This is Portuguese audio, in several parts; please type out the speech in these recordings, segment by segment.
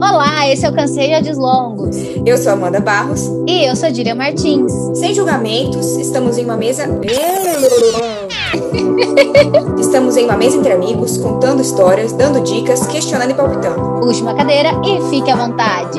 Olá, esse é o Canseja Longos. Eu sou Amanda Barros. E eu sou Díria Martins. Sem julgamentos, estamos em uma mesa. estamos em uma mesa entre amigos, contando histórias, dando dicas, questionando e palpitando. Puxe uma cadeira e fique à vontade.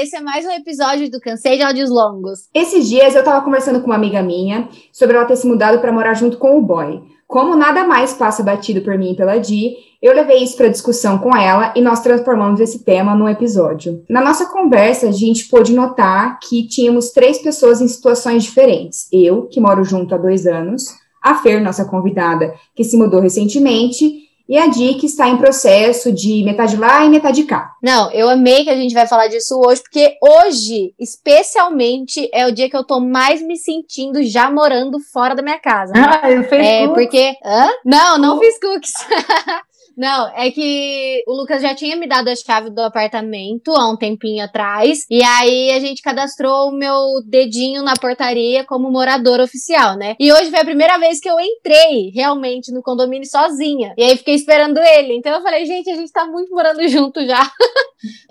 Esse é mais um episódio do Cansei de Áudios Longos. Esses dias eu tava conversando com uma amiga minha sobre ela ter se mudado para morar junto com o boy. Como nada mais passa batido por mim e pela Di, eu levei isso para discussão com ela e nós transformamos esse tema num episódio. Na nossa conversa, a gente pôde notar que tínhamos três pessoas em situações diferentes. Eu, que moro junto há dois anos, a Fer, nossa convidada, que se mudou recentemente, e a Di, que está em processo de metade lá e metade cá. Não, eu amei que a gente vai falar disso hoje, porque hoje, especialmente, é o dia que eu tô mais me sentindo já morando fora da minha casa. Né? Ah, eu fiz É, cookies. porque. Hã? Não, não fiz cookies. Não, é que o Lucas já tinha me dado a chave do apartamento há um tempinho atrás. E aí a gente cadastrou o meu dedinho na portaria como morador oficial, né? E hoje foi a primeira vez que eu entrei realmente no condomínio sozinha. E aí fiquei esperando ele. Então eu falei, gente, a gente tá muito morando junto já.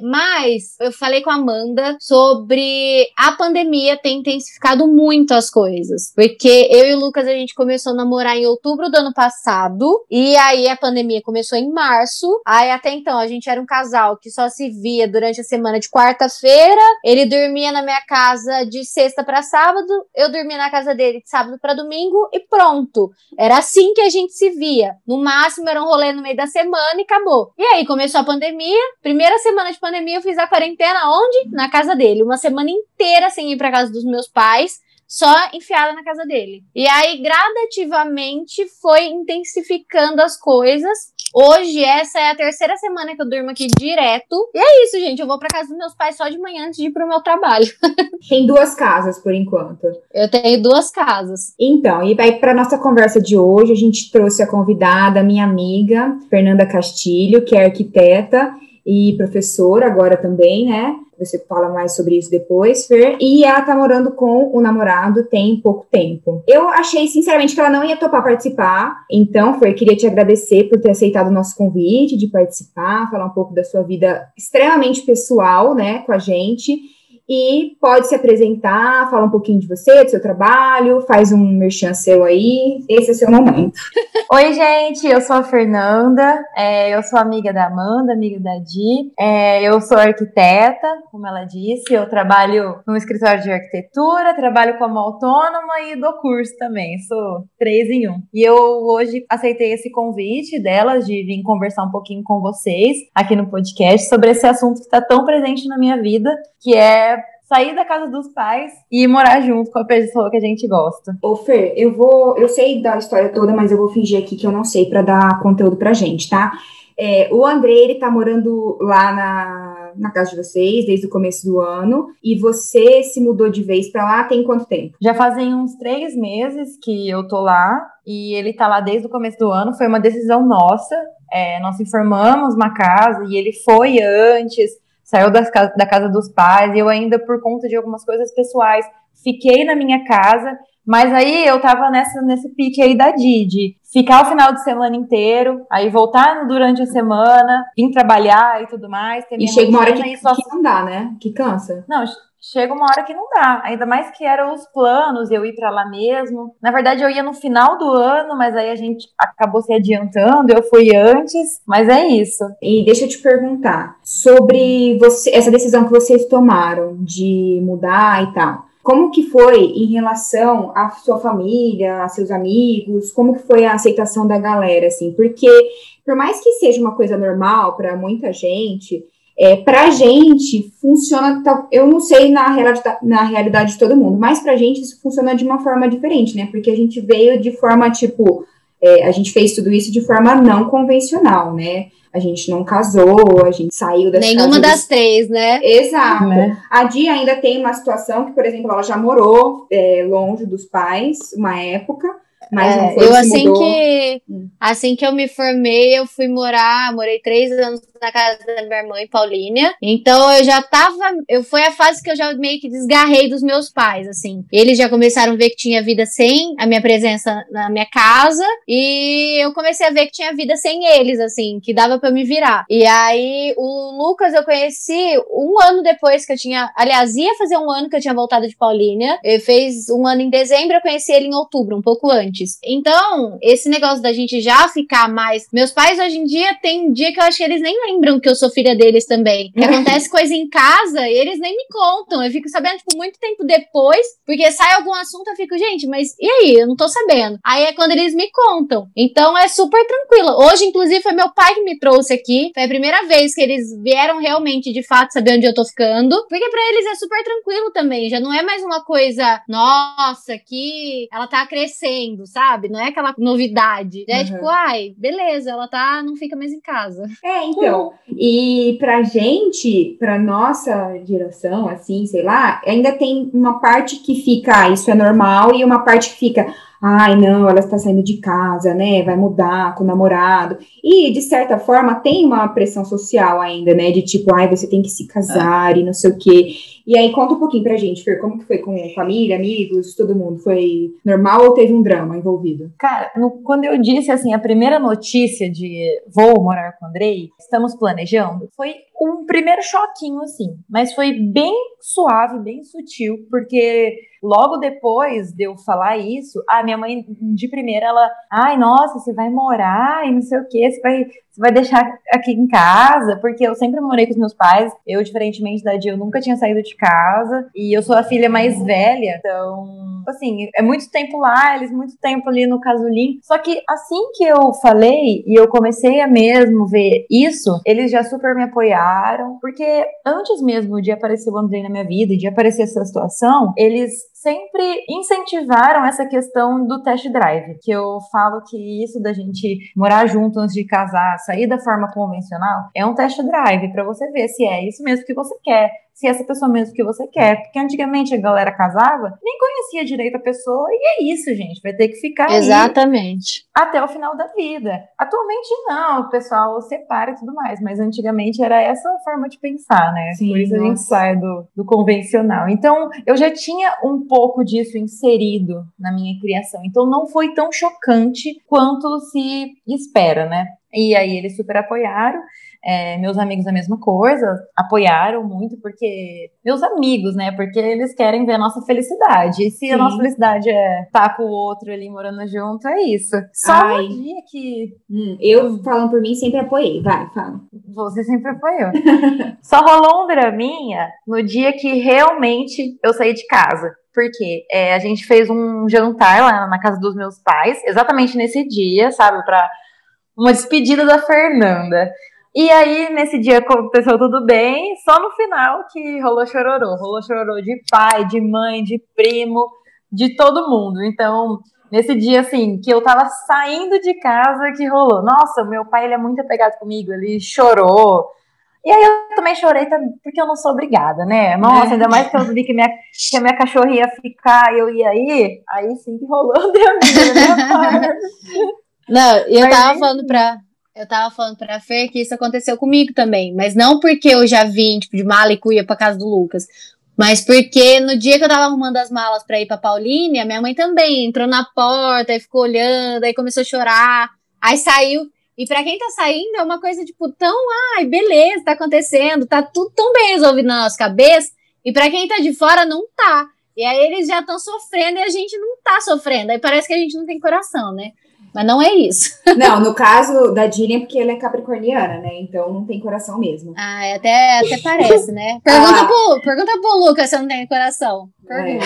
Mas eu falei com a Amanda sobre a pandemia ter intensificado muito as coisas. Porque eu e o Lucas a gente começou a namorar em outubro do ano passado. E aí a pandemia começou em março. Aí até então a gente era um casal que só se via durante a semana de quarta-feira. Ele dormia na minha casa de sexta para sábado, eu dormia na casa dele de sábado para domingo e pronto. Era assim que a gente se via. No máximo era um rolê no meio da semana e acabou. E aí começou a pandemia. Primeira semana de pandemia eu fiz a quarentena onde? Na casa dele. Uma semana inteira sem ir para casa dos meus pais só enfiada na casa dele. E aí, gradativamente, foi intensificando as coisas. Hoje, essa é a terceira semana que eu durmo aqui direto. E é isso, gente. Eu vou pra casa dos meus pais só de manhã antes de ir pro meu trabalho. Tem duas casas, por enquanto. Eu tenho duas casas. Então, e vai pra nossa conversa de hoje, a gente trouxe a convidada, minha amiga, Fernanda Castilho, que é arquiteta e professora agora também, né? Você fala mais sobre isso depois, Fer. E ela tá morando com o namorado tem pouco tempo. Eu achei, sinceramente, que ela não ia topar participar. Então, Fer, queria te agradecer por ter aceitado o nosso convite de participar, falar um pouco da sua vida extremamente pessoal, né, com a gente e pode se apresentar, fala um pouquinho de você, do seu trabalho, faz um merchan seu aí. Esse é o seu momento. Oi, gente, eu sou a Fernanda, é, eu sou amiga da Amanda, amiga da Di, é, eu sou arquiteta, como ela disse, eu trabalho no escritório de arquitetura, trabalho como autônoma e dou curso também, sou três em um. E eu hoje aceitei esse convite delas de vir conversar um pouquinho com vocês aqui no podcast sobre esse assunto que está tão presente na minha vida, que é sair da casa dos pais e morar junto com a pessoa que a gente gosta. Ô Fer, eu vou, eu sei da história toda, mas eu vou fingir aqui que eu não sei para dar conteúdo pra gente, tá? É, o André, ele tá morando lá na, na casa de vocês desde o começo do ano e você se mudou de vez para lá tem quanto tempo? Já fazem uns três meses que eu tô lá e ele tá lá desde o começo do ano. Foi uma decisão nossa. É, nós informamos uma casa e ele foi antes saiu das, da casa dos pais, e eu ainda, por conta de algumas coisas pessoais, fiquei na minha casa, mas aí eu tava nessa, nesse pique aí da Didi, ficar o final de semana inteiro, aí voltar durante a semana, vir trabalhar e tudo mais. e chega uma hora que, só... que não dá, né? Que cansa. Não, chega uma hora que não dá. Ainda mais que eram os planos, eu ir para lá mesmo. Na verdade, eu ia no final do ano, mas aí a gente acabou se adiantando, eu fui antes, mas é isso. E deixa eu te perguntar sobre você, essa decisão que vocês tomaram de mudar e tal. Como que foi em relação à sua família, a seus amigos? Como que foi a aceitação da galera, assim? Porque, por mais que seja uma coisa normal para muita gente, é, para a gente, funciona, eu não sei na realidade, na realidade de todo mundo, mas para a gente isso funciona de uma forma diferente, né? Porque a gente veio de forma, tipo, é, a gente fez tudo isso de forma não convencional, né? A gente não casou, a gente saiu das Nenhuma das três, né? Exato. Né? A Dia ainda tem uma situação que, por exemplo, ela já morou é, longe dos pais uma época, mas é, eu assim mudou. que assim que eu me formei, eu fui morar, morei três anos na casa da minha mãe, Paulínia. Então eu já tava. Eu, foi a fase que eu já meio que desgarrei dos meus pais, assim. Eles já começaram a ver que tinha vida sem a minha presença na minha casa. E eu comecei a ver que tinha vida sem eles, assim, que dava para me virar. E aí o Lucas eu conheci um ano depois que eu tinha. Aliás, ia fazer um ano que eu tinha voltado de Paulínia. Ele fez um ano em dezembro, eu conheci ele em outubro, um pouco antes. Então, esse negócio da gente já ficar mais. Meus pais hoje em dia tem dia que eu acho que eles nem lembram que eu sou filha deles também. Que acontece coisa em casa e eles nem me contam. Eu fico sabendo, tipo, muito tempo depois, porque sai algum assunto, eu fico, gente, mas e aí? Eu não tô sabendo. Aí é quando eles me contam. Então é super tranquilo. Hoje, inclusive, foi meu pai que me trouxe aqui. Foi a primeira vez que eles vieram realmente, de fato, saber onde eu tô ficando. Porque para eles é super tranquilo também. Já não é mais uma coisa, nossa, que ela tá crescendo, sabe? Não é aquela novidade. Já é uhum. tipo, ai, beleza, ela tá, não fica mais em casa. É, então. E pra gente, pra nossa geração, assim, sei lá, ainda tem uma parte que fica, ah, isso é normal, e uma parte que fica, ai, não, ela está saindo de casa, né? Vai mudar com o namorado. E, de certa forma, tem uma pressão social ainda, né? De tipo, ai, você tem que se casar é. e não sei o quê. E aí, conta um pouquinho pra gente, Fer, como que foi com família, amigos, todo mundo? Foi normal ou teve um drama envolvido? Cara, no, quando eu disse, assim, a primeira notícia de vou morar com o Andrei, estamos planejando, foi um primeiro choquinho, assim. Mas foi bem suave, bem sutil, porque logo depois de eu falar isso, a minha mãe, de primeira, ela, ai, nossa, você vai morar e não sei o quê, você vai, você vai deixar aqui em casa, porque eu sempre morei com os meus pais, eu, diferentemente da Dia, eu nunca tinha saído de casa, e eu sou a filha mais velha, então, assim, é muito tempo lá, eles muito tempo ali no Casulim, só que assim que eu falei, e eu comecei a mesmo ver isso, eles já super me apoiaram, porque antes mesmo de aparecer o Andrei na minha vida, e de aparecer essa situação, eles sempre incentivaram essa questão do test drive, que eu falo que isso da gente morar junto antes de casar, sair da forma convencional, é um test drive para você ver se é isso mesmo que você quer, se essa pessoa mesmo que você quer. Porque antigamente a galera casava, nem conhecia direito a pessoa, e é isso, gente. Vai ter que ficar Exatamente. até o final da vida. Atualmente não, o pessoal separa e tudo mais, mas antigamente era essa a forma de pensar, né? Sim, Por isso nossa. a gente sai do, do convencional. Então, eu já tinha um pouco disso inserido na minha criação. Então, não foi tão chocante quanto se espera, né? E aí eles super apoiaram. É, meus amigos a mesma coisa, apoiaram muito, porque. Meus amigos, né? Porque eles querem ver a nossa felicidade. E se Sim. a nossa felicidade é estar tá com o outro ali morando junto, é isso. Só Ai. um dia que. Hum, eu, falando por mim, sempre apoiei. Vai, fala. Você sempre apoiou. Só rolou um draminha no dia que realmente eu saí de casa porque é, a gente fez um jantar lá na casa dos meus pais, exatamente nesse dia, sabe, para uma despedida da Fernanda. E aí, nesse dia aconteceu tudo bem, só no final que rolou chororô. Rolou chororô de pai, de mãe, de primo, de todo mundo. Então, nesse dia, assim, que eu tava saindo de casa, que rolou. Nossa, meu pai, ele é muito apegado comigo, ele chorou. E aí eu também chorei porque eu não sou obrigada, né? Nossa, é. ainda mais que eu vi que, minha, que a minha cachorra ia ficar e eu ia ir. Aí sim que rolou o né? Não, eu Mas, tava falando pra, eu tava falando pra Fer que isso aconteceu comigo também, mas não porque eu já vim, tipo, de mala e cuia pra casa do Lucas, mas porque no dia que eu tava arrumando as malas pra ir pra Pauline, a minha mãe também entrou na porta e ficou olhando, aí começou a chorar, aí saiu. E para quem tá saindo é uma coisa tipo tão, ai, beleza, tá acontecendo, tá tudo tão bem resolvido na nossa cabeça, e para quem tá de fora não tá. E aí eles já estão sofrendo e a gente não tá sofrendo. Aí parece que a gente não tem coração, né? Mas não é isso. Não, no caso da Dillian, porque ela é capricorniana, né? Então não tem coração mesmo. Ah, é até, até parece, né? Pergunta, ah. pro, pergunta pro Lucas se não tem coração. É.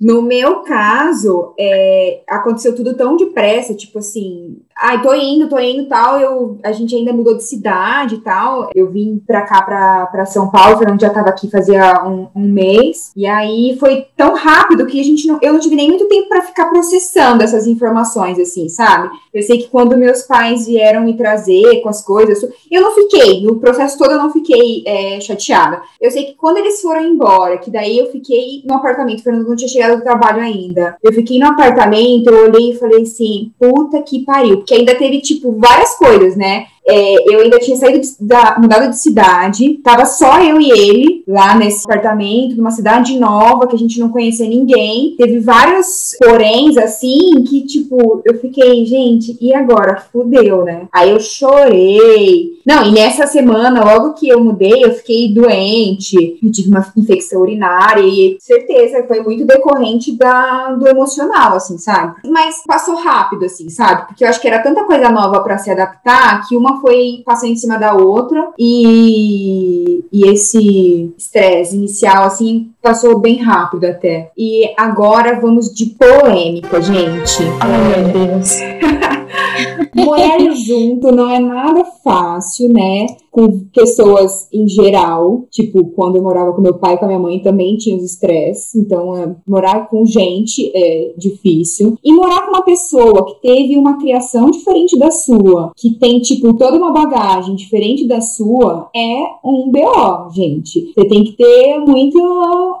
No meu caso, é, aconteceu tudo tão depressa, tipo assim, ai, tô indo, tô indo tal. Eu, a gente ainda mudou de cidade e tal. Eu vim pra cá, pra, pra São Paulo, Fernando já tava aqui fazia um, um, mês. E aí foi tão rápido que a gente não, eu não tive nem muito tempo para ficar processando essas informações, assim, sabe? Eu sei que quando meus pais vieram me trazer com as coisas, eu não fiquei, no processo todo eu não fiquei é, chateada. Eu sei que quando eles foram embora, que daí eu fiquei no apartamento, Fernando não tinha chegado do trabalho ainda. Eu fiquei no apartamento, eu olhei e falei assim, puta que pariu. Porque ainda teve, tipo, várias coisas, né? É, eu ainda tinha saído da, mudado de cidade, tava só eu e ele lá nesse apartamento, numa cidade nova que a gente não conhecia ninguém. Teve vários poréns assim que, tipo, eu fiquei, gente, e agora? Fudeu, né? Aí eu chorei. Não, e nessa semana, logo que eu mudei, eu fiquei doente, eu tive uma infecção urinária e certeza foi muito decorrente da, do emocional, assim, sabe? Mas passou rápido, assim, sabe? Porque eu acho que era tanta coisa nova para se adaptar que uma foi passando em cima da outra e, e esse estresse inicial, assim, passou bem rápido até. E agora vamos de polêmica, gente. Ai, meu Deus. Morar junto não é nada fácil, né? Com pessoas em geral. Tipo, quando eu morava com meu pai e com a minha mãe, também tinha os estresses. Então, é, morar com gente é difícil. E morar com uma pessoa que teve uma criação diferente da sua, que tem, tipo, toda uma bagagem diferente da sua, é um BO, gente. Você tem que ter muita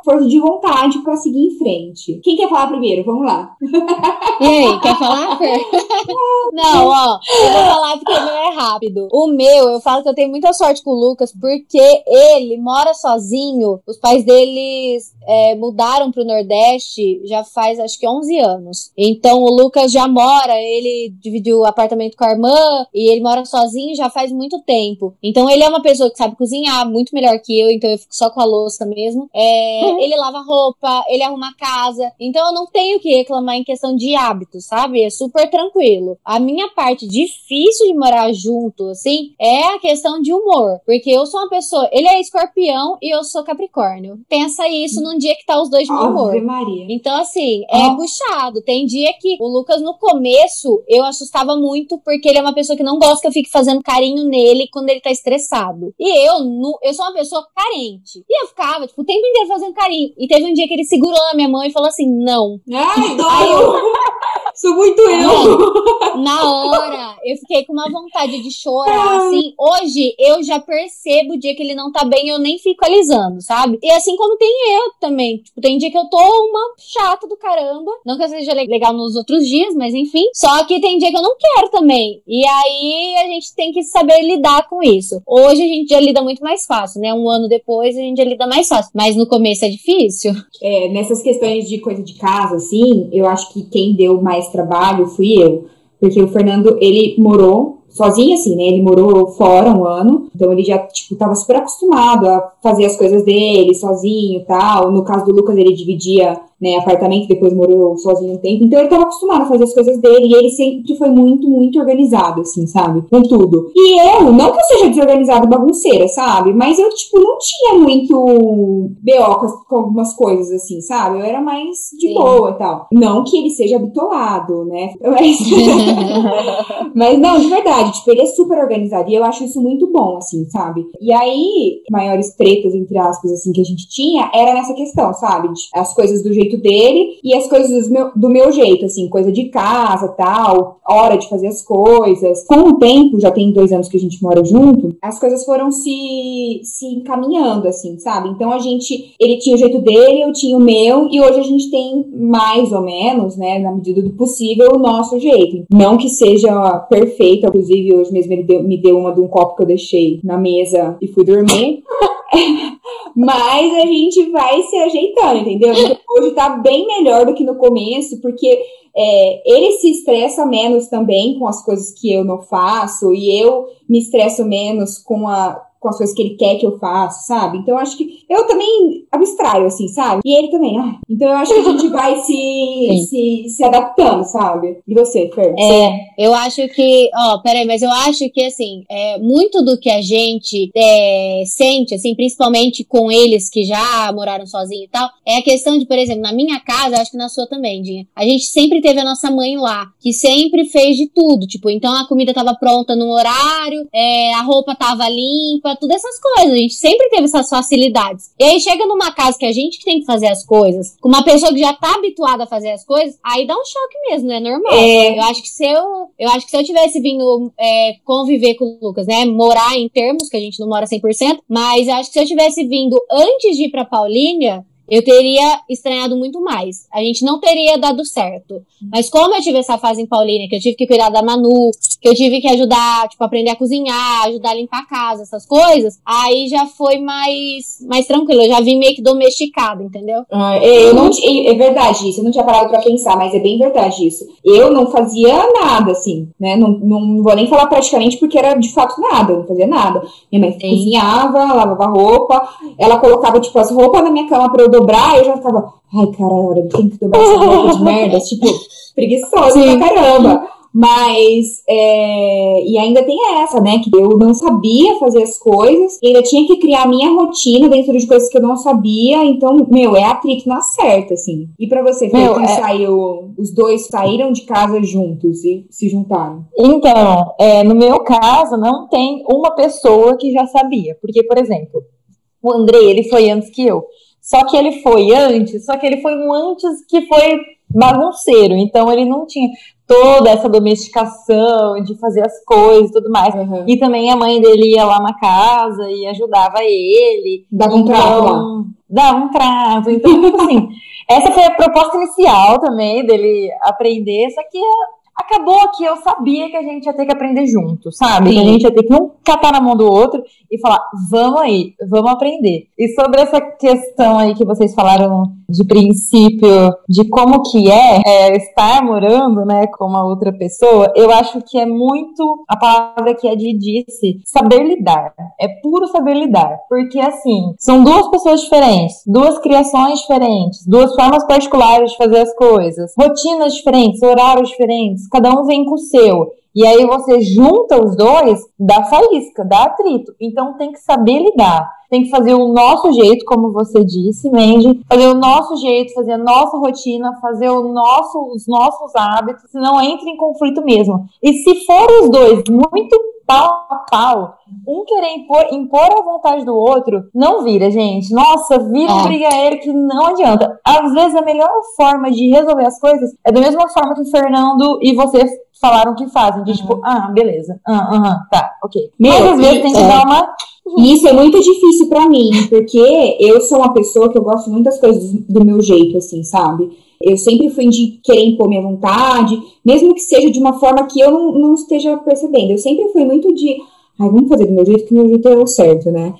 força de vontade para seguir em frente. Quem quer falar primeiro? Vamos lá. E aí, quer falar? Não, ó, eu vou falar porque não é rápido. O meu, eu falo que eu tenho muita sorte com o Lucas, porque ele mora sozinho. Os pais deles é, mudaram pro Nordeste já faz acho que 11 anos. Então o Lucas já mora, ele dividiu o apartamento com a irmã e ele mora sozinho já faz muito tempo. Então ele é uma pessoa que sabe cozinhar muito melhor que eu, então eu fico só com a louça mesmo. É, uhum. Ele lava roupa, ele arruma casa. Então eu não tenho que reclamar em questão de hábitos, sabe? É super tranquilo. A minha parte difícil de morar junto, assim, é a questão de humor. Porque eu sou uma pessoa, ele é escorpião e eu sou capricórnio. Pensa isso num dia que tá os dois de humor. Maria. Então, assim, é oh. puxado. Tem dia que o Lucas, no começo, eu assustava muito porque ele é uma pessoa que não gosta que eu fique fazendo carinho nele quando ele tá estressado. E eu, no, eu sou uma pessoa carente. E eu ficava, tipo, o tempo inteiro fazendo carinho. E teve um dia que ele segurou na minha mão e falou assim: não. Ai, dói! Sou muito eu! Na hora, eu fiquei com uma vontade de chorar, assim. Hoje, eu já percebo o dia que ele não tá bem, eu nem fico alisando, sabe? E assim como tem eu também. Tipo, tem dia que eu tô uma chata do caramba. Não que eu seja legal nos outros dias, mas enfim. Só que tem dia que eu não quero também. E aí, a gente tem que saber lidar com isso. Hoje, a gente já lida muito mais fácil, né? Um ano depois, a gente já lida mais fácil. Mas no começo é difícil. É, nessas questões de coisa de casa, assim, eu acho que quem deu mais trabalho fui eu. Porque o Fernando, ele morou sozinho, assim, né? Ele morou fora um ano, então ele já, tipo, tava super acostumado a fazer as coisas dele sozinho e tal. No caso do Lucas, ele dividia né, apartamento, depois morou sozinho um tempo. Então ele estava acostumado a fazer as coisas dele e ele sempre foi muito, muito organizado, assim, sabe? Com tudo. E eu, não que eu seja desorganizada bagunceira, sabe? Mas eu, tipo, não tinha muito BO com algumas coisas, assim, sabe? Eu era mais de Sim. boa e tal. Não que ele seja habitolado, né? Mas... Mas não, de verdade, tipo, ele é super organizado e eu acho isso muito bom, assim, sabe? E aí, maiores tretas, entre aspas, assim, que a gente tinha, era nessa questão, sabe? As coisas do jeito jeito dele e as coisas do meu, do meu jeito, assim, coisa de casa, tal, hora de fazer as coisas. Com o tempo, já tem dois anos que a gente mora junto, as coisas foram se, se encaminhando, assim, sabe? Então a gente, ele tinha o jeito dele, eu tinha o meu, e hoje a gente tem mais ou menos, né, na medida do possível, o nosso jeito. Não que seja perfeito, inclusive hoje mesmo ele deu, me deu uma de um copo que eu deixei na mesa e fui dormir. Mas a gente vai se ajeitando, entendeu? Hoje tá bem melhor do que no começo, porque é, ele se estressa menos também com as coisas que eu não faço, e eu me estresso menos com a, com as coisas que ele quer que eu faça, sabe? Então eu acho que eu também abstraio, assim, sabe? E ele também. Ah, então eu acho que a gente vai se, se, se adaptando, sabe? E você, Fer? É, eu acho que, ó, peraí, mas eu acho que, assim, é, muito do que a gente é, sente, assim, principalmente com eles que já moraram sozinhos e tal, é a questão de, por exemplo, na minha casa, acho que na sua também, Dinha, a gente sempre teve a nossa mãe lá, que sempre fez de tudo, tipo, então a comida tava pronta no horário, é, a roupa tava limpa, limpa, todas essas coisas. A gente sempre teve essas facilidades. E aí chega numa casa que a gente que tem que fazer as coisas, com uma pessoa que já tá habituada a fazer as coisas, aí dá um choque mesmo, é normal. É. Eu acho que se eu, eu acho que se eu tivesse vindo é, conviver com o Lucas, né, morar em termos, que a gente não mora 100%, mas eu acho que se eu tivesse vindo antes de ir pra Paulínia, eu teria estranhado muito mais. A gente não teria dado certo. Mas como eu tive essa fase em Paulínia, que eu tive que cuidar da Manu, que eu tive que ajudar, tipo, aprender a cozinhar, ajudar a limpar a casa, essas coisas, aí já foi mais, mais tranquilo. Eu já vim meio que domesticado, entendeu? Ah, é, eu não, é verdade isso, eu não tinha parado pra pensar, mas é bem verdade isso. Eu não fazia nada, assim, né? Não, não vou nem falar praticamente porque era de fato nada, eu não fazia nada. Minha mãe Sim. cozinhava, lavava roupa, ela colocava, tipo, as roupas na minha cama pra eu dobrar, eu já ficava, ai, caralho, eu tenho que dobrar essa roupa de merda, tipo, preguiçosa Sim. pra caramba. Mas, é, e ainda tem essa, né? Que eu não sabia fazer as coisas, e ainda tinha que criar a minha rotina dentro de coisas que eu não sabia. Então, meu, é atrito na certa, assim. E para você, Fê, que é... saiu, os dois saíram de casa juntos e se juntaram? Então, é, no meu caso, não tem uma pessoa que já sabia. Porque, por exemplo, o André, ele foi antes que eu. Só que ele foi antes, só que ele foi um antes que foi bagunceiro, então ele não tinha toda essa domesticação de fazer as coisas e tudo mais. Uhum. E também a mãe dele ia lá na casa e ajudava ele. Dava um então, Dava um trato. Então, assim, essa foi a proposta inicial também dele aprender, só que acabou que eu sabia que a gente ia ter que aprender junto, sabe? Que a gente ia ter que um catar na mão do outro e falar, vamos aí, vamos aprender. E sobre essa questão aí que vocês falaram de princípio, de como que é, é estar morando, né, com uma outra pessoa, eu acho que é muito a palavra que a Di disse, saber lidar. É puro saber lidar. Porque, assim, são duas pessoas diferentes, duas criações diferentes, duas formas particulares de fazer as coisas, rotinas diferentes, horários diferentes, cada um vem com o seu. E aí você junta os dois, dá faísca, dá atrito. Então tem que saber lidar. Tem que fazer o nosso jeito, como você disse, Mandy. Fazer o nosso jeito, fazer a nossa rotina, fazer o nosso, os nossos hábitos, senão entra em conflito mesmo. E se for os dois muito pau a pau, um querer impor, impor a vontade do outro, não vira, gente. Nossa, vira um é. brigadeiro que não adianta. Às vezes a melhor forma de resolver as coisas é da mesma forma que o Fernando e você falaram que fazem. De tipo, ah, beleza. Ah, aham, tá, ok. Meu, Mas às vezes tem que é. dar uma. E isso é muito difícil para mim, porque eu sou uma pessoa que eu gosto muito das coisas do meu jeito, assim, sabe? Eu sempre fui de querer impor minha vontade, mesmo que seja de uma forma que eu não, não esteja percebendo. Eu sempre fui muito de, ai, vamos fazer do meu jeito, que o meu jeito é o certo, né?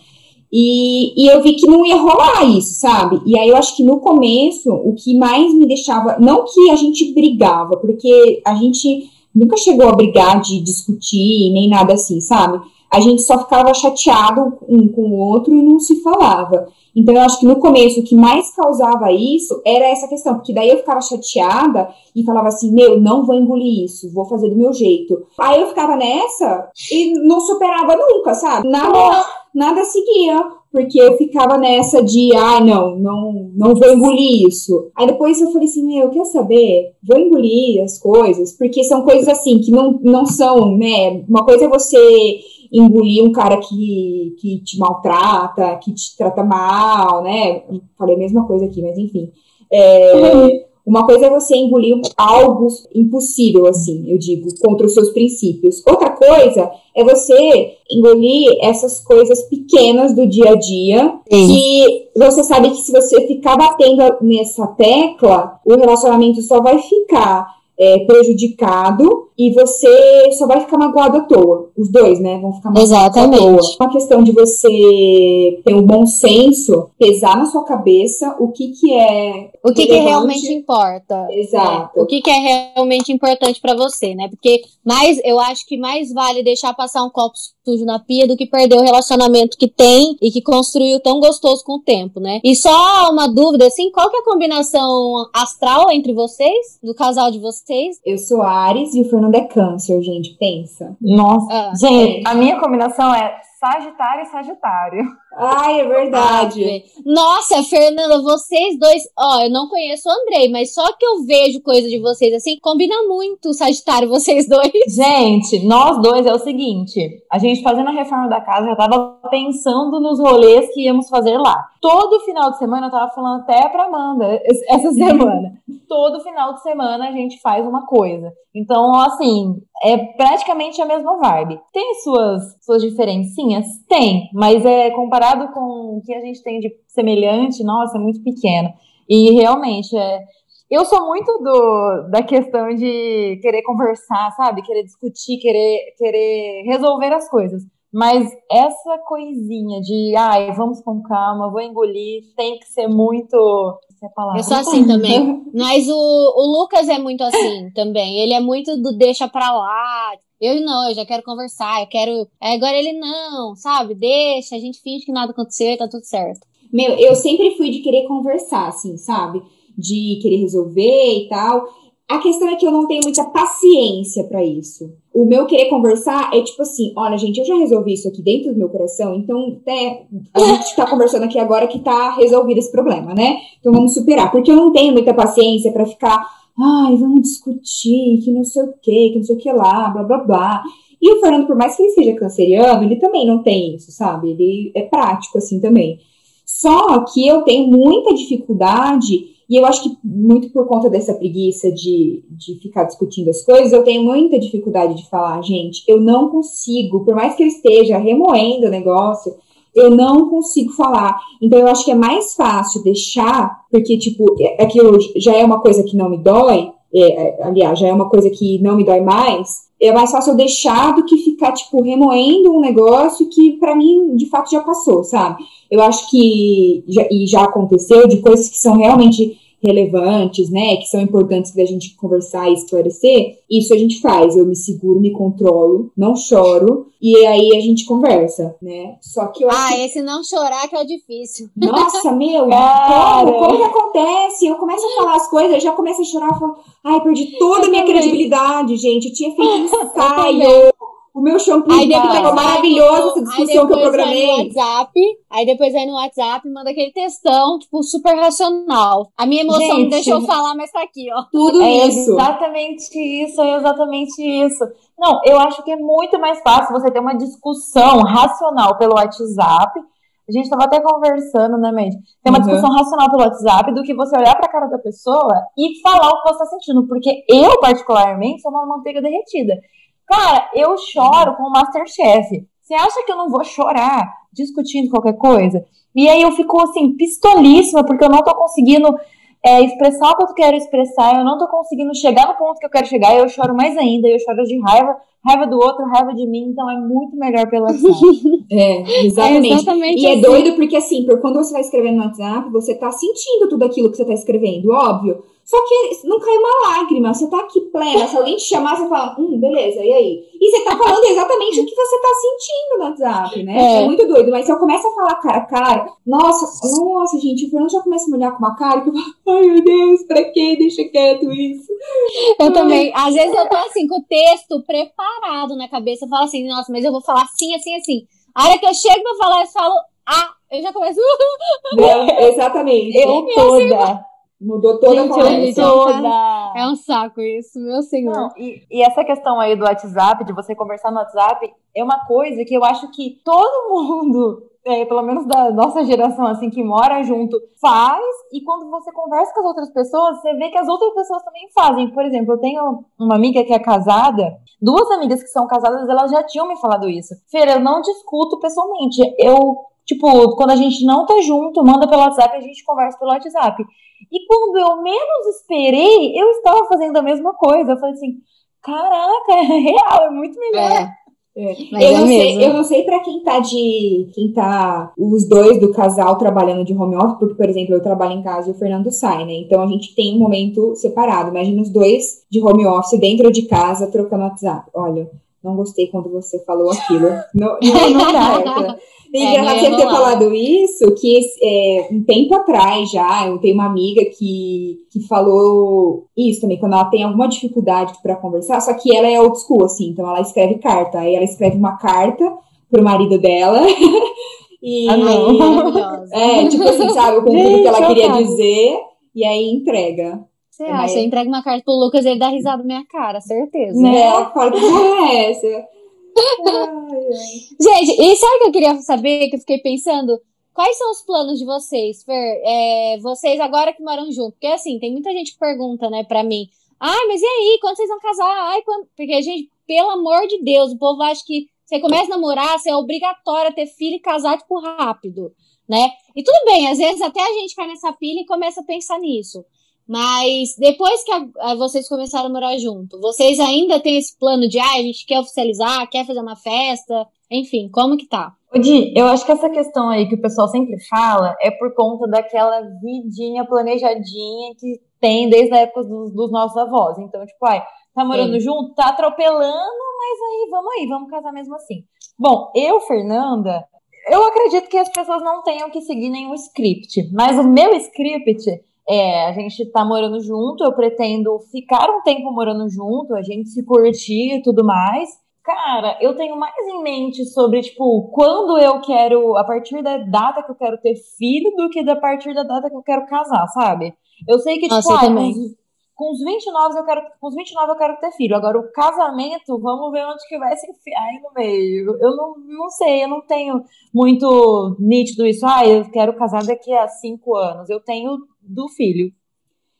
E, e eu vi que não ia rolar isso, sabe? E aí eu acho que no começo, o que mais me deixava. Não que a gente brigava, porque a gente nunca chegou a brigar de discutir, nem nada assim, sabe? A gente só ficava chateado um com o outro e não se falava. Então, eu acho que no começo o que mais causava isso era essa questão, porque daí eu ficava chateada e falava assim: meu, não vou engolir isso, vou fazer do meu jeito. Aí eu ficava nessa e não superava nunca, sabe? Nada, nada seguia, porque eu ficava nessa de: ah, não, não, não vou engolir isso. Aí depois eu falei assim: meu, quer saber? Vou engolir as coisas, porque são coisas assim que não, não são, né? Uma coisa é você engolir um cara que, que te maltrata, que te trata mal, né? Falei a mesma coisa aqui, mas enfim. É, uhum. Uma coisa é você engolir algo impossível, assim, eu digo, contra os seus princípios. Outra coisa é você engolir essas coisas pequenas do dia a dia, Sim. que você sabe que se você ficar batendo nessa tecla, o relacionamento só vai ficar é, prejudicado e você só vai ficar magoado à toa. Os dois, né? Vão ficar magoados Exatamente. à toa. É uma questão de você ter um bom senso, pesar na sua cabeça o que que é o que, que realmente importa. Exato. É, o que, que é realmente importante para você, né? Porque mais, eu acho que mais vale deixar passar um copo sujo na pia do que perder o relacionamento que tem e que construiu tão gostoso com o tempo, né? E só uma dúvida, assim, qual que é a combinação astral entre vocês, do casal de vocês? Eu sou Ares e o Fernando é Câncer, gente, pensa. Nossa. Ah, gente, é. a minha combinação é Sagitário e Sagitário. Ai, é verdade. Nossa, Fernanda, vocês dois. Ó, eu não conheço o Andrei, mas só que eu vejo coisa de vocês assim, combina muito Sagitário, vocês dois. Gente, nós dois é o seguinte: a gente fazendo a reforma da casa já tava pensando nos rolês que íamos fazer lá. Todo final de semana eu tava falando até pra Amanda essa semana. todo final de semana a gente faz uma coisa. Então, assim, é praticamente a mesma vibe. Tem suas, suas diferencinhas? Tem, mas é comparado com o que a gente tem de semelhante, nossa, é muito pequeno. E realmente, é, eu sou muito do, da questão de querer conversar, sabe? Querer discutir, querer, querer resolver as coisas. Mas essa coisinha de, ai, vamos com calma, vou engolir, tem que ser muito. Eu sou assim também. Mas o, o Lucas é muito assim também. Ele é muito do deixa pra lá. Eu não, eu já quero conversar, eu quero. Agora ele não, sabe? Deixa, a gente finge que nada aconteceu e tá tudo certo. Meu, eu sempre fui de querer conversar, assim, sabe? De querer resolver e tal. A questão é que eu não tenho muita paciência para isso. O meu querer conversar é tipo assim, olha, gente, eu já resolvi isso aqui dentro do meu coração, então até a gente tá conversando aqui agora que tá resolvido esse problema, né? Então vamos superar. Porque eu não tenho muita paciência para ficar, ai, vamos discutir, que não sei o que, que não sei o que lá, blá blá blá. E o Fernando, por mais que ele seja canceriano, ele também não tem isso, sabe? Ele é prático assim também. Só que eu tenho muita dificuldade e eu acho que muito por conta dessa preguiça de, de ficar discutindo as coisas, eu tenho muita dificuldade de falar, gente, eu não consigo, por mais que eu esteja remoendo o negócio, eu não consigo falar. Então eu acho que é mais fácil deixar, porque, tipo, aquilo é já é uma coisa que não me dói, é, é, aliás, já é uma coisa que não me dói mais, é mais fácil eu deixar do que ficar, tipo, remoendo um negócio que para mim, de fato, já passou, sabe? Eu acho que, já, e já aconteceu, de coisas que são realmente relevantes, né, que são importantes da gente conversar e esclarecer, isso a gente faz. Eu me seguro, me controlo, não choro, e aí a gente conversa, né? Só que eu Ah, que... esse não chorar que é o difícil. Nossa, meu, como? Como que acontece? Eu começo a falar as coisas, eu já começo a chorar, eu falo, ai, perdi toda a minha credibilidade, gente. Eu tinha feito um ensaio o meu shampoo aí depois ficou maravilhoso essa discussão que eu programei. Vai no WhatsApp, aí depois vai no WhatsApp manda aquele textão, tipo, super racional. A minha emoção Gente, não deixa eu falar, mas tá aqui, ó. Tudo é isso. exatamente isso, é exatamente isso. Não, eu acho que é muito mais fácil você ter uma discussão racional pelo WhatsApp. A gente estava até conversando, né, Mandy? Ter uma uhum. discussão racional pelo WhatsApp do que você olhar pra cara da pessoa e falar o que você está sentindo. Porque eu, particularmente, sou uma manteiga derretida. Cara, eu choro com o Masterchef. Você acha que eu não vou chorar discutindo qualquer coisa? E aí eu fico assim, pistolíssima, porque eu não tô conseguindo é, expressar o que eu quero expressar, eu não tô conseguindo chegar no ponto que eu quero chegar, e eu choro mais ainda, eu choro de raiva, raiva do outro, raiva de mim, então é muito melhor pelo WhatsApp. é, exatamente. É exatamente e é assim. é doido porque assim, por quando você vai escrevendo no WhatsApp, você tá sentindo tudo aquilo que você tá escrevendo, óbvio. Só que não cai uma lágrima, você tá aqui plena. Se alguém te chamar, você fala, hum, beleza, e aí? E você tá falando exatamente o que você tá sentindo no WhatsApp, né? É. é. muito doido. Mas se eu começo a falar cara a cara, nossa, nossa, gente, o Fernando já começa a me olhar com uma cara que eu falo, ai meu Deus, pra que deixa quieto isso? Eu também. Às vezes eu tô assim, com o texto preparado na cabeça, eu falo assim, nossa, mas eu vou falar assim, assim, assim. A hora que eu chego pra falar, eu falo, ah, eu já começo. Não, exatamente. Eu toda. Mudou toda Gente, a conversa. Toda. É um saco isso, meu senhor. Não, e, e, essa questão aí do WhatsApp, de você conversar no WhatsApp, é uma coisa que eu acho que todo mundo, é, pelo menos da nossa geração, assim, que mora junto, faz. E quando você conversa com as outras pessoas, você vê que as outras pessoas também fazem. Por exemplo, eu tenho uma amiga que é casada, duas amigas que são casadas, elas já tinham me falado isso. Feira, eu não discuto pessoalmente. Eu, tipo, quando a gente não tá junto, manda pelo WhatsApp, a gente conversa pelo WhatsApp. E quando eu menos esperei, eu estava fazendo a mesma coisa. Eu falei assim: caraca, é real, é muito melhor. É. É. Eu, é não sei, eu não sei para quem tá de. quem tá. Os dois do casal trabalhando de home office, porque, por exemplo, eu trabalho em casa e o Fernando sai, né? Então a gente tem um momento separado. Imagina os dois de home office dentro de casa trocando WhatsApp. Olha, não gostei quando você falou aquilo. não, não, não dá. E é, você ter falado isso, que é, um tempo atrás já, eu tenho uma amiga que, que falou isso também, quando ela tem alguma dificuldade para conversar, só que ela é old school, assim, então ela escreve carta. Aí ela escreve uma carta pro marido dela. e ah, não. é, tipo assim, sabe, o conteúdo que ela queria dizer, e aí entrega. Você é, acha? Eu entrego uma carta pro Lucas e ele dá risada na minha cara, certeza. Né? Fala que é essa. Gente, e sabe o que eu queria saber? Que eu fiquei pensando? quais são os planos de vocês, Fer? É, vocês agora que moram junto? Porque assim, tem muita gente que pergunta, né, pra mim. Ai, mas e aí? Quando vocês vão casar? Ai, quando... Porque, gente, pelo amor de Deus, o povo acha que você começa a namorar, você é obrigatório a ter filho e casar, tipo, rápido, né? E tudo bem, às vezes até a gente cai nessa pilha e começa a pensar nisso. Mas depois que a, a, vocês começaram a morar junto, vocês ainda têm esse plano de, ah, a gente quer oficializar, quer fazer uma festa, enfim, como que tá? Di, eu acho que essa questão aí que o pessoal sempre fala é por conta daquela vidinha planejadinha que tem desde a época dos, dos nossos avós. Então, tipo, ai, tá morando Sim. junto, tá atropelando, mas aí, vamos aí, vamos casar mesmo assim. Bom, eu, Fernanda, eu acredito que as pessoas não tenham que seguir nenhum script, mas o meu script é, a gente tá morando junto, eu pretendo ficar um tempo morando junto, a gente se curtir e tudo mais. Cara, eu tenho mais em mente sobre, tipo, quando eu quero, a partir da data que eu quero ter filho, do que a partir da data que eu quero casar, sabe? Eu sei que, tipo, Nossa, ah, também. com os 29 eu quero, com os 29 eu quero ter filho. Agora, o casamento, vamos ver onde que vai se enfiar aí no meio. Eu não, não sei, eu não tenho muito nítido isso. Ah, eu quero casar daqui a cinco anos. Eu tenho do filho.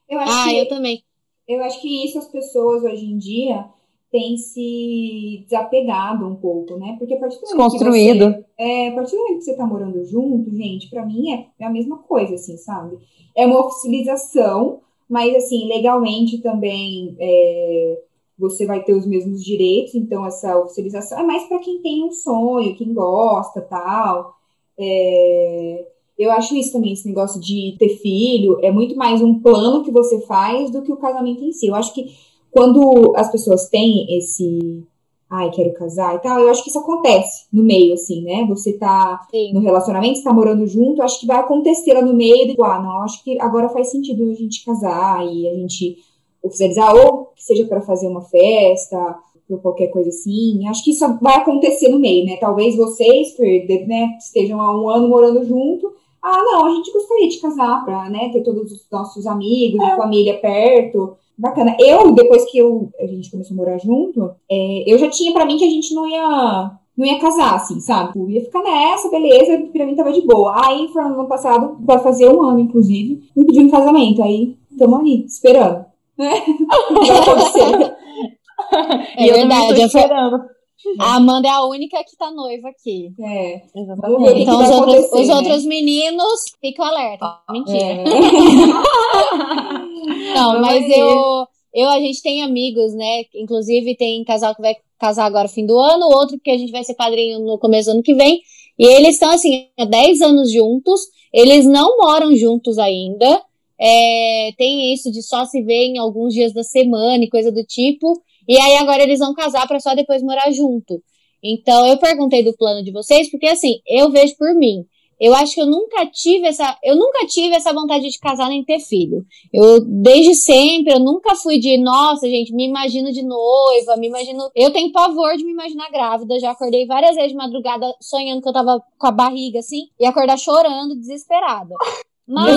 Eu ah, que, eu também. Eu acho que isso as pessoas hoje em dia têm se desapegado um pouco, né? Porque a partir do momento Construído. que você, é, a partir do momento que você tá morando junto, gente, para mim é, é a mesma coisa, assim, sabe? É uma oficialização, mas assim, legalmente também é, você vai ter os mesmos direitos, então essa oficialização é mais para quem tem um sonho, quem gosta, tal. É, eu acho isso também, esse negócio de ter filho, é muito mais um plano que você faz do que o casamento em si. Eu acho que quando as pessoas têm esse, ai, quero casar e tal, eu acho que isso acontece no meio, assim, né? Você tá Sim. no relacionamento, você tá morando junto, acho que vai acontecer lá no meio, de, ah, não, acho que agora faz sentido a gente casar e a gente oficializar, ou que seja para fazer uma festa, por qualquer coisa assim. Acho que isso vai acontecer no meio, né? Talvez vocês, né, estejam há um ano morando junto, ah, não, a gente gostaria de casar pra, né, ter todos os nossos amigos é. e família perto. Bacana. Eu, depois que eu, a gente começou a morar junto, é, eu já tinha para mim que a gente não ia não ia casar, assim, sabe? Eu ia ficar nessa, beleza, pra mim tava de boa. Aí, foi no ano passado, vai fazer um ano, inclusive, me pediu um casamento. Aí, tamo ali, esperando. Né? Vai acontecer. É verdade, eu tô esperando. A Amanda é a única que tá noiva aqui. É, exatamente. Então os, outros, os né? outros meninos ficam alerta. Mentira. É. Não, mas eu, eu, a gente tem amigos, né? Inclusive tem casal que vai casar agora no fim do ano, outro que a gente vai ser padrinho no começo do ano que vem. E eles estão assim, há 10 anos juntos. Eles não moram juntos ainda. É, tem isso de só se ver em alguns dias da semana e coisa do tipo. E aí agora eles vão casar para só depois morar junto. Então eu perguntei do plano de vocês, porque assim, eu vejo por mim. Eu acho que eu nunca tive essa, eu nunca tive essa vontade de casar nem ter filho. Eu desde sempre, eu nunca fui de, nossa, gente, me imagino de noiva, me imagino, eu tenho pavor de me imaginar grávida, já acordei várias vezes de madrugada sonhando que eu tava com a barriga assim e acordar chorando, desesperada. Mas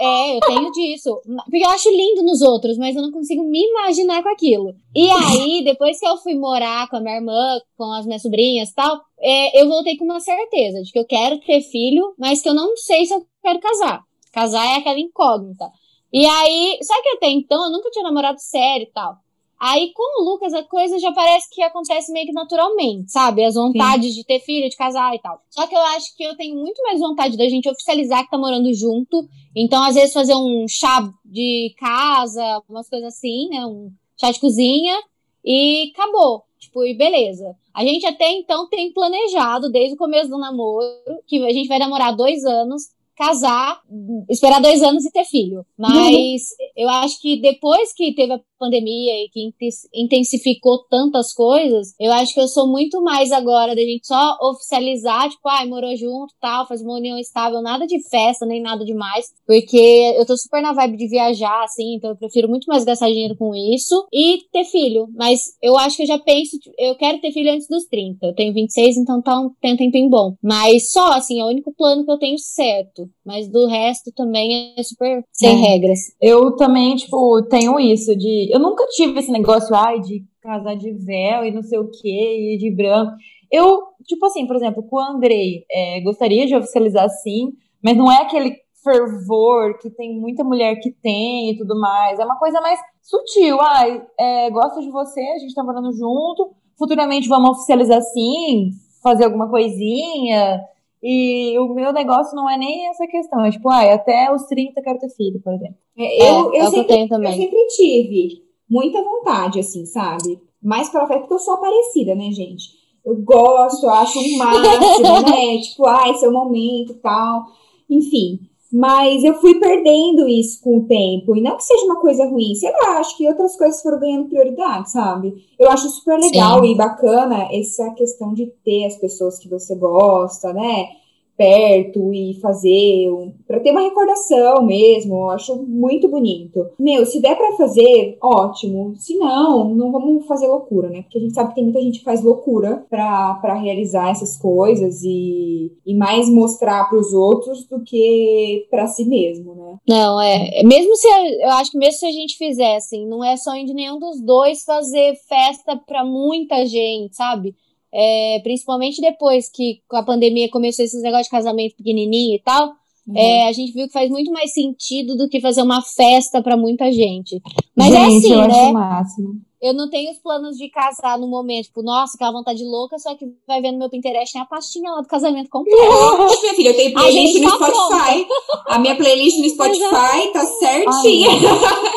é, eu tenho disso. Porque eu acho lindo nos outros, mas eu não consigo me imaginar com aquilo. E aí, depois que eu fui morar com a minha irmã, com as minhas sobrinhas e tal, é, eu voltei com uma certeza de que eu quero ter filho, mas que eu não sei se eu quero casar. Casar é aquela incógnita. E aí, só que até então eu nunca tinha namorado sério e tal. Aí, com o Lucas, a coisa já parece que acontece meio que naturalmente, sabe? As vontades Sim. de ter filho, de casar e tal. Só que eu acho que eu tenho muito mais vontade da gente oficializar que tá morando junto. Então, às vezes, fazer um chá de casa, umas coisas assim, né? Um chá de cozinha. E acabou. Tipo, e beleza. A gente até então tem planejado, desde o começo do namoro, que a gente vai namorar dois anos casar, esperar dois anos e ter filho. Mas uhum. eu acho que depois que teve a pandemia e que intensificou tantas coisas, eu acho que eu sou muito mais agora da gente só oficializar, tipo, ai, ah, morou junto, tal, faz uma união estável, nada de festa, nem nada demais, porque eu tô super na vibe de viajar, assim, então eu prefiro muito mais gastar dinheiro com isso e ter filho. Mas eu acho que eu já penso, eu quero ter filho antes dos 30. Eu tenho 26, então tá um, tem um tempinho bom. Mas só, assim, é o único plano que eu tenho certo. Mas do resto também é super sem é. regras. Eu também, tipo, tenho isso de. Eu nunca tive esse negócio, ai, de casar de véu e não sei o que, e de branco. Eu, tipo assim, por exemplo, com o Andrei, é, gostaria de oficializar sim, mas não é aquele fervor que tem muita mulher que tem e tudo mais. É uma coisa mais sutil. Ai, é, gosto de você, a gente tá morando junto, futuramente vamos oficializar sim, fazer alguma coisinha. E o meu negócio não é nem essa questão, é tipo, ai, até os 30 quero ter filho, por exemplo. É, eu, é, eu, sempre, eu sempre tive muita vontade, assim, sabe? Mais pela fé, porque eu sou parecida, né, gente? Eu gosto, acho o máximo, né? tipo, ai, seu momento e tal. Enfim, mas eu fui perdendo isso com o tempo. E não que seja uma coisa ruim, sei lá, acho que outras coisas foram ganhando prioridade, sabe? Eu acho super legal Sim. e bacana essa questão de ter as pessoas que você gosta, né? Perto e fazer para ter uma recordação mesmo. Eu acho muito bonito. Meu, se der para fazer, ótimo. Se não, não vamos fazer loucura, né? Porque a gente sabe que tem muita gente que faz loucura para realizar essas coisas e, e mais mostrar para os outros do que para si mesmo, né? Não, é. Mesmo se eu acho que mesmo se a gente fizesse, assim, não é sonho de nenhum dos dois fazer festa para muita gente, sabe? É, principalmente depois que a pandemia começou esses negócios de casamento pequenininho e tal, uhum. é, a gente viu que faz muito mais sentido do que fazer uma festa para muita gente. Mas é gente, é assim, eu né? Acho máximo. Eu não tenho os planos de casar no momento, tipo, nossa, aquela vontade louca, só que vai vendo meu Pinterest, tem a pastinha lá do casamento completo. minha filha, eu tenho playlist no tá Spotify. Pronta. A minha playlist no Spotify tá certinha.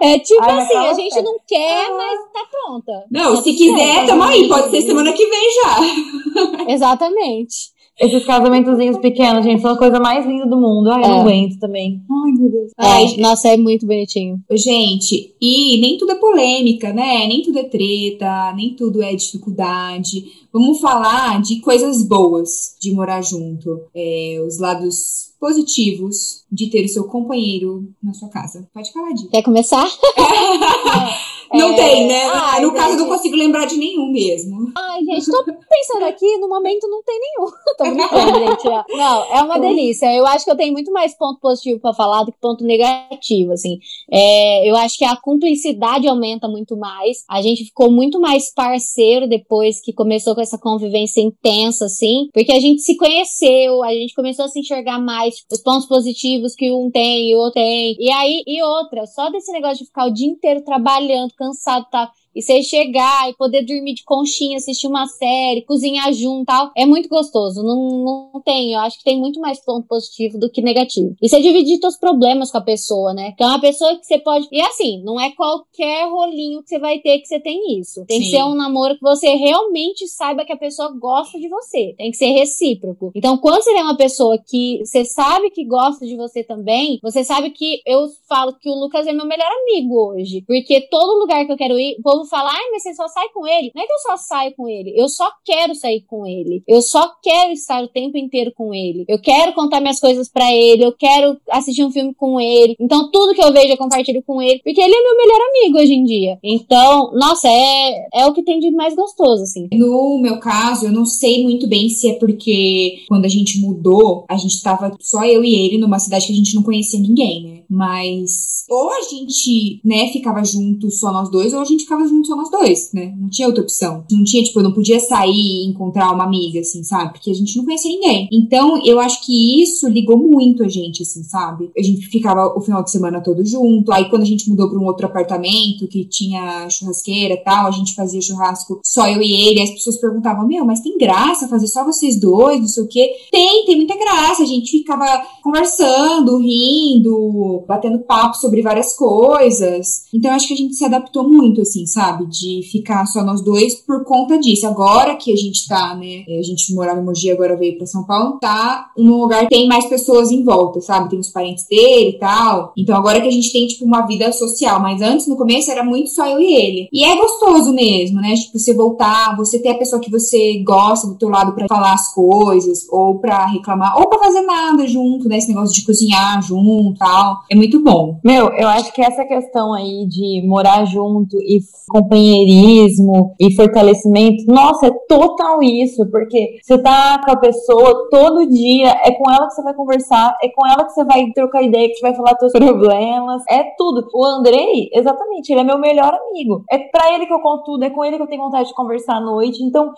É tipo Ai, assim, a gente não quer, mas tá pronta. Não, tá se quiser, tamo aí. Pode ser semana que vem já. Exatamente. Esses casamentozinhos pequenos, gente, são a coisa mais linda do mundo. Ai, é. eu não aguento também. Ai, meu Deus. Ai, é, nossa, é muito bonitinho. Gente, e nem tudo é polêmica, né? Nem tudo é treta, nem tudo é dificuldade. Vamos falar de coisas boas de morar junto. É, os lados positivos de ter o seu companheiro na sua casa. Pode falar, Di. Quer começar? não é... tem, né? Ai, no caso, eu não consigo lembrar de nenhum mesmo. Ai, gente, tô pensando aqui, no momento não tem nenhum. tô brincando, gente. Não, é uma delícia. Eu acho que eu tenho muito mais ponto positivo para falar do que ponto negativo, assim. É, eu acho que a cumplicidade aumenta muito mais. A gente ficou muito mais parceiro depois que começou com essa convivência intensa, assim, porque a gente se conheceu, a gente começou a se enxergar mais os pontos positivos que um tem e o outro tem. E aí, e outra, só desse negócio de ficar o dia inteiro trabalhando, cansado, tá? E você chegar e poder dormir de conchinha, assistir uma série, cozinhar junto tal, é muito gostoso. Não, não tem, eu acho que tem muito mais ponto positivo do que negativo. E você dividir seus problemas com a pessoa, né? Que é uma pessoa que você pode. E assim, não é qualquer rolinho que você vai ter que você tem isso. Tem Sim. que ser um namoro que você realmente saiba que a pessoa gosta de você. Tem que ser recíproco. Então, quando você é uma pessoa que você sabe que gosta de você também, você sabe que eu falo que o Lucas é meu melhor amigo hoje. Porque todo lugar que eu quero ir, o povo fala, ai, mas você só sai com ele. Não é que eu só saio com ele, eu só quero sair com ele. Eu só quero estar o tempo inteiro com ele. Eu quero contar minhas coisas para ele, eu quero assistir um filme com ele. Então, tudo que eu vejo eu compartilho com ele, porque ele é meu melhor amigo hoje em dia. Então, nossa, é, é o que tem de mais gostoso, assim. No meu caso, eu não sei muito bem se é porque quando a gente mudou, a gente tava só eu e ele numa cidade que a gente não conhecia ninguém, né? Mas ou a gente, né, ficava junto só nós dois, ou a gente ficava junto só nós dois, né? Não tinha outra opção. Não tinha, tipo, eu não podia sair e encontrar uma amiga, assim, sabe? Porque a gente não conhecia ninguém. Então, eu acho que isso ligou muito a gente, assim, sabe? A gente ficava o final de semana todo junto. Aí, quando a gente mudou para um outro apartamento que tinha churrasqueira e tal, a gente fazia churrasco só eu e ele. As pessoas perguntavam: Meu, mas tem graça fazer só vocês dois, não sei o quê? Tem, tem muita graça. A gente ficava conversando, rindo, batendo papo sobre várias coisas. Então, acho que a gente se adaptou muito, assim, sabe? De ficar só nós dois por conta disso. Agora que a gente tá, né? A gente morava em Mogi, agora veio pra São Paulo, tá num lugar que tem mais pessoas em volta, sabe? Tem os parentes dele e tal. Então agora que a gente tem, tipo, uma vida social. Mas antes, no começo, era muito só eu e ele. E é gostoso mesmo, né? Tipo, você voltar, você ter a pessoa que você gosta do teu lado para falar as coisas, ou para reclamar, ou para fazer nada junto, né? Esse negócio de cozinhar junto tal. É muito bom. Meu, eu acho que essa questão aí de morar junto e companheirismo e fortalecimento, nossa, é total isso, porque você tá com a pessoa todo dia, é com ela que você vai conversar, é com ela que você vai trocar ideia, que você vai falar seus problemas, é tudo. O Andrei, exatamente, ele é meu melhor amigo. É pra ele que eu conto tudo, é com ele que eu tenho vontade de conversar à noite. Então,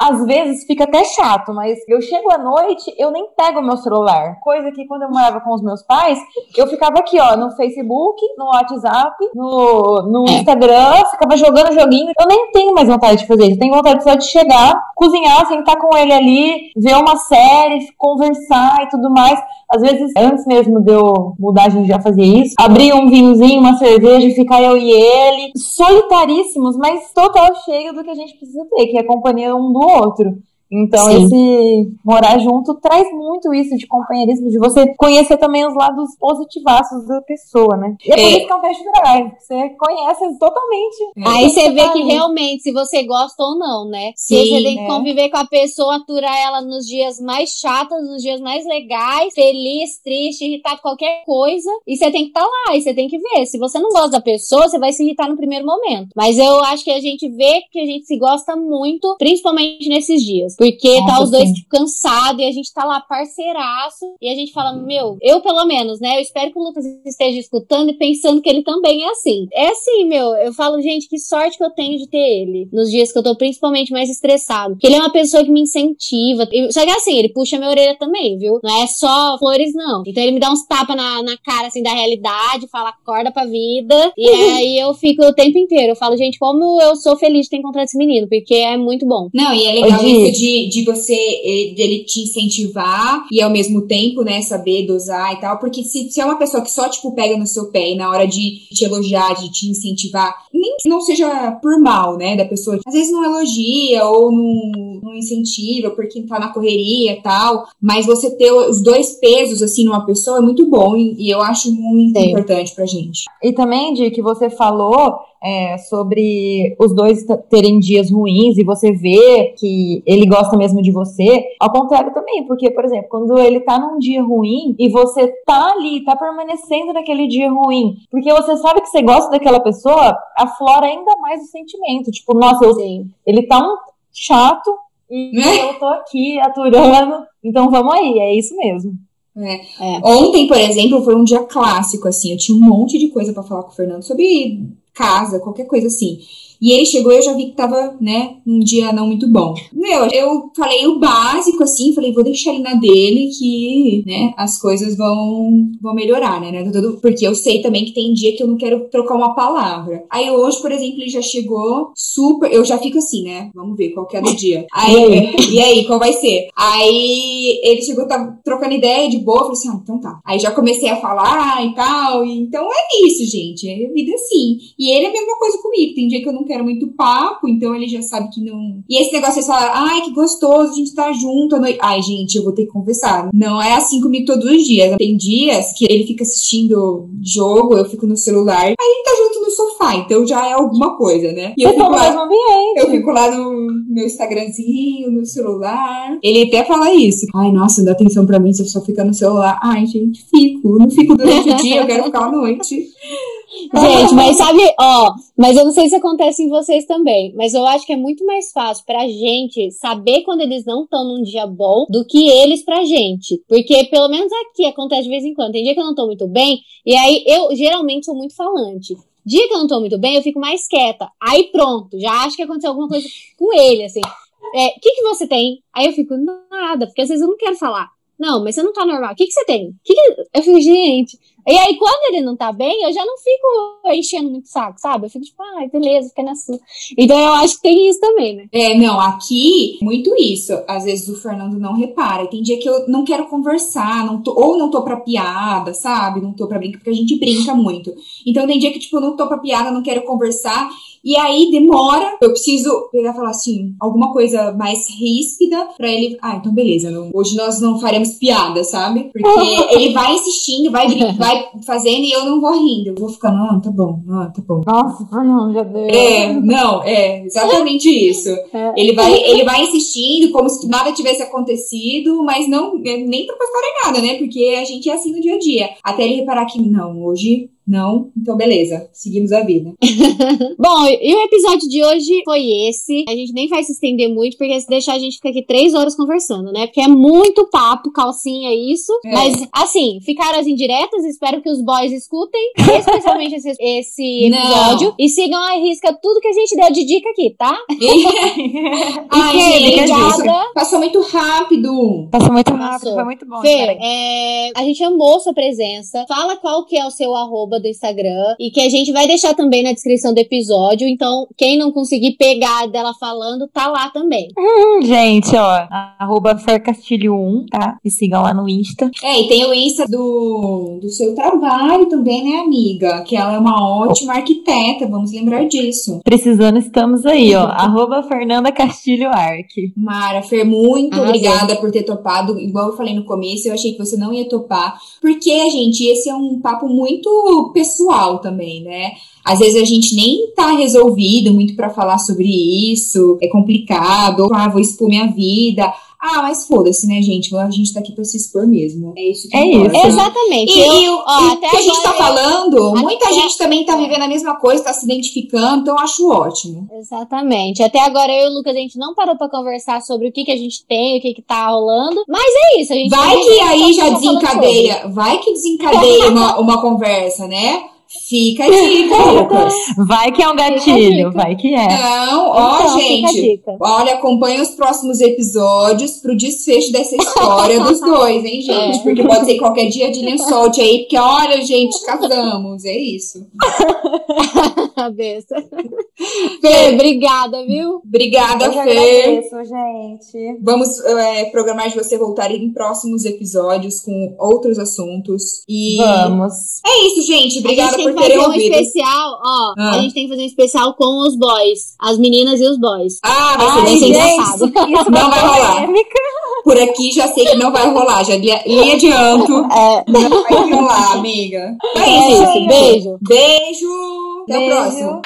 às vezes fica até chato, mas eu chego à noite, eu nem pego o meu celular. Coisa que quando eu morava com os meus pais, eu ficava aqui, ó, no Facebook, no WhatsApp, no, no Instagram, ficava jogando joguinho. Eu nem tenho mais vontade de fazer isso. Tenho vontade só de chegar, cozinhar, sentar com ele ali, ver uma série, conversar e tudo mais. Às vezes, antes mesmo de eu mudar, a gente já fazia isso. Abrir um vinhozinho, uma cerveja, ficar eu e ele. Solitaríssimos, mas total cheio do que a gente precisa ter, que é a companhia um do outro. Então, Sim. esse morar junto traz muito isso de companheirismo, de você conhecer também os lados positivaços da pessoa, né? E é, por é. isso que é um test drive. Você conhece totalmente. Aí você vê que realmente, se você gosta ou não, né? Sim, você tem que é. conviver com a pessoa, aturar ela nos dias mais chatos, nos dias mais legais, feliz, triste, irritado, qualquer coisa. E você tem que estar tá lá, e você tem que ver. Se você não gosta da pessoa, você vai se irritar no primeiro momento. Mas eu acho que a gente vê que a gente se gosta muito, principalmente nesses dias. Porque Nossa, tá os dois cansados e a gente tá lá parceiraço e a gente fala, meu, eu pelo menos, né? Eu espero que o Lucas esteja escutando e pensando que ele também é assim. É assim, meu, eu falo, gente, que sorte que eu tenho de ter ele nos dias que eu tô principalmente mais estressado. Porque ele é uma pessoa que me incentiva. Só que assim, ele puxa minha orelha também, viu? Não é só flores, não. Então ele me dá uns tapas na, na cara, assim, da realidade, fala, acorda pra vida. E aí eu fico o tempo inteiro. Eu falo, gente, como eu sou feliz de ter encontrado esse menino, porque é muito bom. Não, e é legal isso de, de você, dele te incentivar e ao mesmo tempo, né, saber dosar e tal, porque se, se é uma pessoa que só, tipo, pega no seu pé e na hora de te elogiar, de te incentivar, nem não seja por mal, né, da pessoa, às vezes não elogia ou não, não incentiva porque tá na correria e tal, mas você ter os dois pesos, assim, numa pessoa é muito bom e, e eu acho muito Sim. importante pra gente. E também, de que você falou é, sobre os dois terem dias ruins e você vê que ele gosta mesmo de você. Ao contrário também, porque, por exemplo, quando ele tá num dia ruim e você tá ali, tá permanecendo naquele dia ruim, porque você sabe que você gosta daquela pessoa, aflora ainda mais o sentimento. Tipo, nossa, eu, ele tá um chato e eu tô aqui aturando, então vamos aí, é isso mesmo. É. É. Ontem, por exemplo, foi um dia clássico, assim. Eu tinha um monte de coisa para falar com o Fernando sobre casa, qualquer coisa assim. E ele chegou e eu já vi que tava, né, um dia não muito bom. Meu, eu falei o básico, assim, falei, vou deixar ele na dele que, né, as coisas vão, vão melhorar, né, né, porque eu sei também que tem dia que eu não quero trocar uma palavra. Aí hoje, por exemplo, ele já chegou super, eu já fico assim, né, vamos ver qual que é do dia. Aí, e aí, e aí qual vai ser? Aí ele chegou, tá trocando ideia de boa, falei assim, ah, então tá. Aí já comecei a falar e tal, e, então é isso, gente, é vida assim. E ele é a mesma coisa comigo, tem dia que eu não quero muito papo, então ele já sabe que não. E esse negócio de falar, ai, que gostoso, a gente tá junto à noite. Ai, gente, eu vou ter que confessar. Não é assim comigo todos os dias. Tem dias que ele fica assistindo jogo, eu fico no celular, aí ele tá junto no sofá, então já é alguma coisa, né? E eu, fico lá, eu fico lá no meu Instagramzinho, no celular. Ele até fala isso. Ai, nossa, não dá atenção pra mim se eu só ficar no celular. Ai, gente, fico. Não fico durante o dia, eu quero ficar à noite. Gente, mas sabe, ó, mas eu não sei se acontece em vocês também, mas eu acho que é muito mais fácil pra gente saber quando eles não estão num dia bom do que eles pra gente. Porque pelo menos aqui acontece de vez em quando. Tem dia que eu não tô muito bem, e aí eu geralmente sou muito falante. Dia que eu não tô muito bem, eu fico mais quieta. Aí pronto, já acho que aconteceu alguma coisa com ele, assim. O é, que, que você tem? Aí eu fico, nada, porque às vezes eu não quero falar. Não, mas você não tá normal. O que, que você tem? Que que... Eu fico, gente, e aí, quando ele não tá bem, eu já não fico enchendo muito saco, sabe? Eu fico tipo, ai, ah, beleza, fica na sua. Então eu acho que tem isso também, né? É, não, aqui, muito isso. Às vezes o Fernando não repara. Tem dia que eu não quero conversar, não tô, ou não tô pra piada, sabe? Não tô pra brincar, porque a gente brinca muito. Então tem dia que, tipo, eu não tô pra piada, não quero conversar. E aí demora, eu preciso pegar e falar assim, alguma coisa mais ríspida pra ele. Ah, então beleza, não, hoje nós não faremos piada, sabe? Porque ele vai insistindo, vai, vai fazendo e eu não vou rindo. Eu vou ficando, ah, tá bom, ah, tá bom. Nossa, não, já deu. É, não, é exatamente isso. É. Ele, vai, ele vai insistindo como se nada tivesse acontecido, mas não, nem pra em nada, né? Porque a gente é assim no dia a dia. Até ele reparar que, não, hoje não? Então, beleza. Seguimos a vida. Bom, e o episódio de hoje foi esse. A gente nem vai se estender muito, porque se deixar a gente fica aqui três horas conversando, né? Porque é muito papo, calcinha, isso. É. Mas, assim, ficaram as indiretas. Espero que os boys escutem, especialmente esse, esse episódio. Não. E sigam a risca tudo que a gente deu de dica aqui, tá? Ai, gente, obrigada. Passou muito rápido. Passou muito rápido, Passou. foi muito bom. Fê, é, a gente amou sua presença. Fala qual que é o seu arroba do Instagram e que a gente vai deixar também na descrição do episódio. Então, quem não conseguir pegar dela falando, tá lá também. Hum, gente, ó, arroba fercastilho1, tá? E sigam lá no Insta. É, e tem o Insta do, do seu trabalho também, né, amiga? Que ela é uma ótima arquiteta, vamos lembrar disso. Precisando, estamos aí, ó. arroba Fernanda Castilho Arc. Mara, Fer, muito ah, obrigada por ter topado. Igual eu falei no começo, eu achei que você não ia topar. Porque, gente, esse é um papo muito pessoal também, né? Às vezes a gente nem tá resolvido muito para falar sobre isso, é complicado, ou ah, vou expor minha vida. Ah, mas foda-se, né, gente? A gente tá aqui pra se expor mesmo. É isso que É importa. isso. Exatamente. E, eu, e, ó, até que a gente tá falando, muita gente também tá vivendo a mesma coisa, tá se identificando, então eu acho ótimo. Exatamente. Até agora eu e o Lucas, a gente não parou pra conversar sobre o que, que a gente tem, o que, que tá rolando. Mas é isso, a gente Vai que aí já desencadeia, vai que desencadeia uma, uma conversa, né? Fica a dica, Lucas. Vai que é um gatilho, vai que é. Não, ó, então, gente. Olha, acompanha os próximos episódios pro desfecho dessa história dos dois, hein, gente? É. Porque pode ser qualquer dia de solte aí, porque olha, gente, casamos. É isso. Cabeça. Fê, obrigada, viu? Obrigada, Eu Fê. Agradeço, gente. Vamos é, programar de você voltar em próximos episódios com outros assuntos. E Vamos. É isso, gente. Obrigada que fazer um especial, ó. Ah. A gente tem que fazer um especial com os boys. As meninas e os boys. Ah, vai ser bem engraçado. Não vai rolar. Por aqui já sei que não vai rolar. Já li adianto. É. Não vai rolar, amiga. É, é isso. Beijo. Beijo. Até Beijo. o próximo.